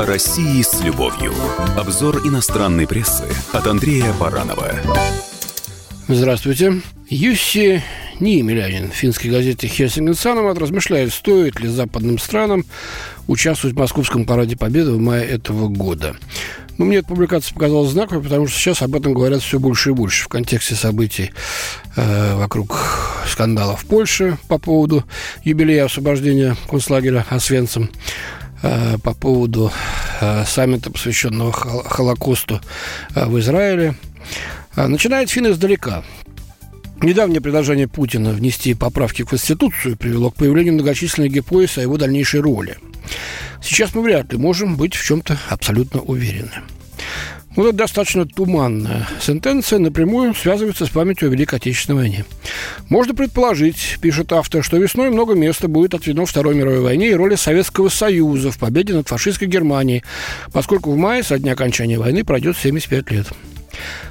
О России с любовью. Обзор иностранной прессы от Андрея Баранова. Здравствуйте. Юсси Ниемелянин, финской газете «Хельсинген Саномат» размышляет, стоит ли западным странам участвовать в Московском параде Победы в мае этого года. Ну, мне эта публикация показалась знаковой, потому что сейчас об этом говорят все больше и больше в контексте событий э, вокруг скандалов в Польше по поводу юбилея освобождения концлагеря Освенцим, э, по поводу э, саммита, посвященного Холокосту э, в Израиле. Э, начинает фин издалека. Недавнее предложение Путина внести поправки в Конституцию привело к появлению многочисленных гипотез о его дальнейшей роли. Сейчас мы вряд ли можем быть в чем-то абсолютно уверены. Вот это достаточно туманная сентенция напрямую связывается с памятью о Великой Отечественной войне. Можно предположить, пишет автор, что весной много места будет отведено Второй мировой войне и роли Советского Союза в победе над фашистской Германией, поскольку в мае, со дня окончания войны, пройдет 75 лет.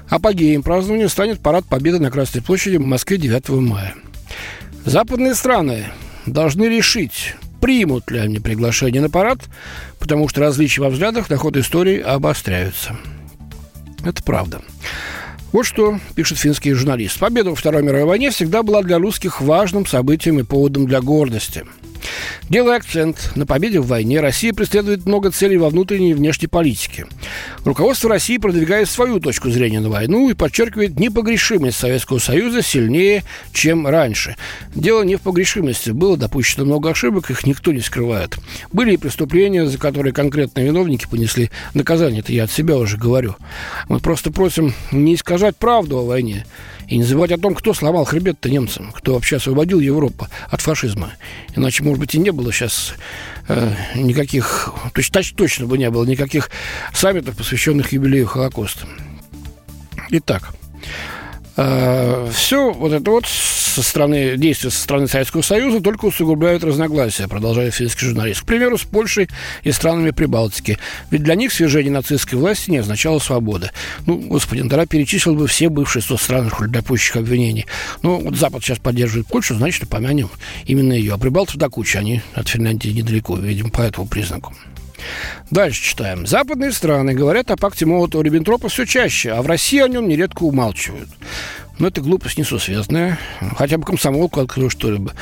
Апогеем празднования станет парад Победы на Красной площади в Москве 9 мая. Западные страны должны решить, примут ли они приглашение на парад, потому что различия во взглядах на ход истории обостряются. Это правда. Вот что пишет финский журналист. Победа во Второй мировой войне всегда была для русских важным событием и поводом для гордости – Делая акцент на победе в войне, Россия преследует много целей во внутренней и внешней политике. Руководство России продвигает свою точку зрения на войну и подчеркивает непогрешимость Советского Союза сильнее, чем раньше. Дело не в погрешимости. Было допущено много ошибок, их никто не скрывает. Были и преступления, за которые конкретные виновники понесли наказание. Это я от себя уже говорю. Мы просто просим не искажать правду о войне и не забывать о том, кто сломал хребет-то немцам, кто вообще освободил Европу от фашизма. Иначе, может быть, и не было сейчас э, никаких, то есть точно бы не было никаких саммитов, посвященных юбилею Холокоста. Итак, э, все вот это вот со стороны, действия со стороны Советского Союза только усугубляют разногласия, продолжает финский журналист. К примеру, с Польшей и странами Прибалтики. Ведь для них свержение нацистской власти не означало свободы. Ну, господин, тогда перечислил бы все бывшие 100 стран для пущих обвинений. Ну, вот Запад сейчас поддерживает Польшу, значит, помянем именно ее. А прибалтов до кучи, они от Финляндии недалеко, видимо, по этому признаку. Дальше читаем. Западные страны говорят о пакте Молотова-Риббентропа все чаще, а в России о нем нередко умалчивают. Но это глупость несусветная. Хотя бы комсомолку открою что-либо.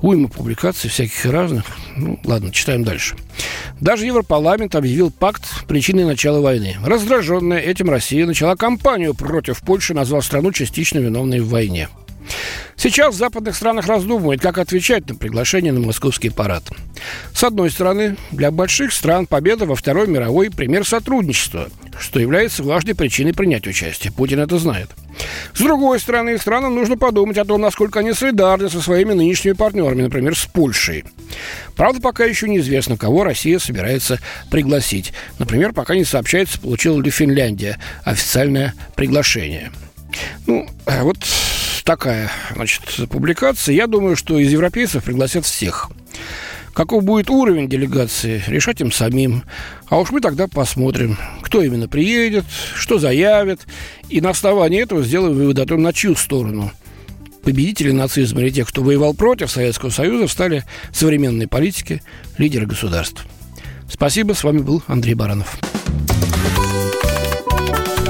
Уйма публикаций всяких разных. Ну, ладно, читаем дальше. Даже Европарламент объявил пакт причиной начала войны. Раздраженная этим Россия начала кампанию против Польши, назвав страну частично виновной в войне. Сейчас в западных странах раздумывают, как отвечать на приглашение на московский парад. С одной стороны, для больших стран победа во Второй мировой – пример сотрудничества, что является важной причиной принять участие. Путин это знает. С другой стороны, странам нужно подумать о том, насколько они солидарны со своими нынешними партнерами, например, с Польшей. Правда, пока еще неизвестно, кого Россия собирается пригласить. Например, пока не сообщается, получила ли Финляндия официальное приглашение. Ну, а вот такая, значит, публикация. Я думаю, что из европейцев пригласят всех. Каков будет уровень делегации, решать им самим. А уж мы тогда посмотрим, кто именно приедет, что заявит. И на основании этого сделаем вывод о том, на чью сторону победители нацизма или тех, кто воевал против Советского Союза, стали современные политики, лидеры государств. Спасибо, с вами был Андрей Баранов.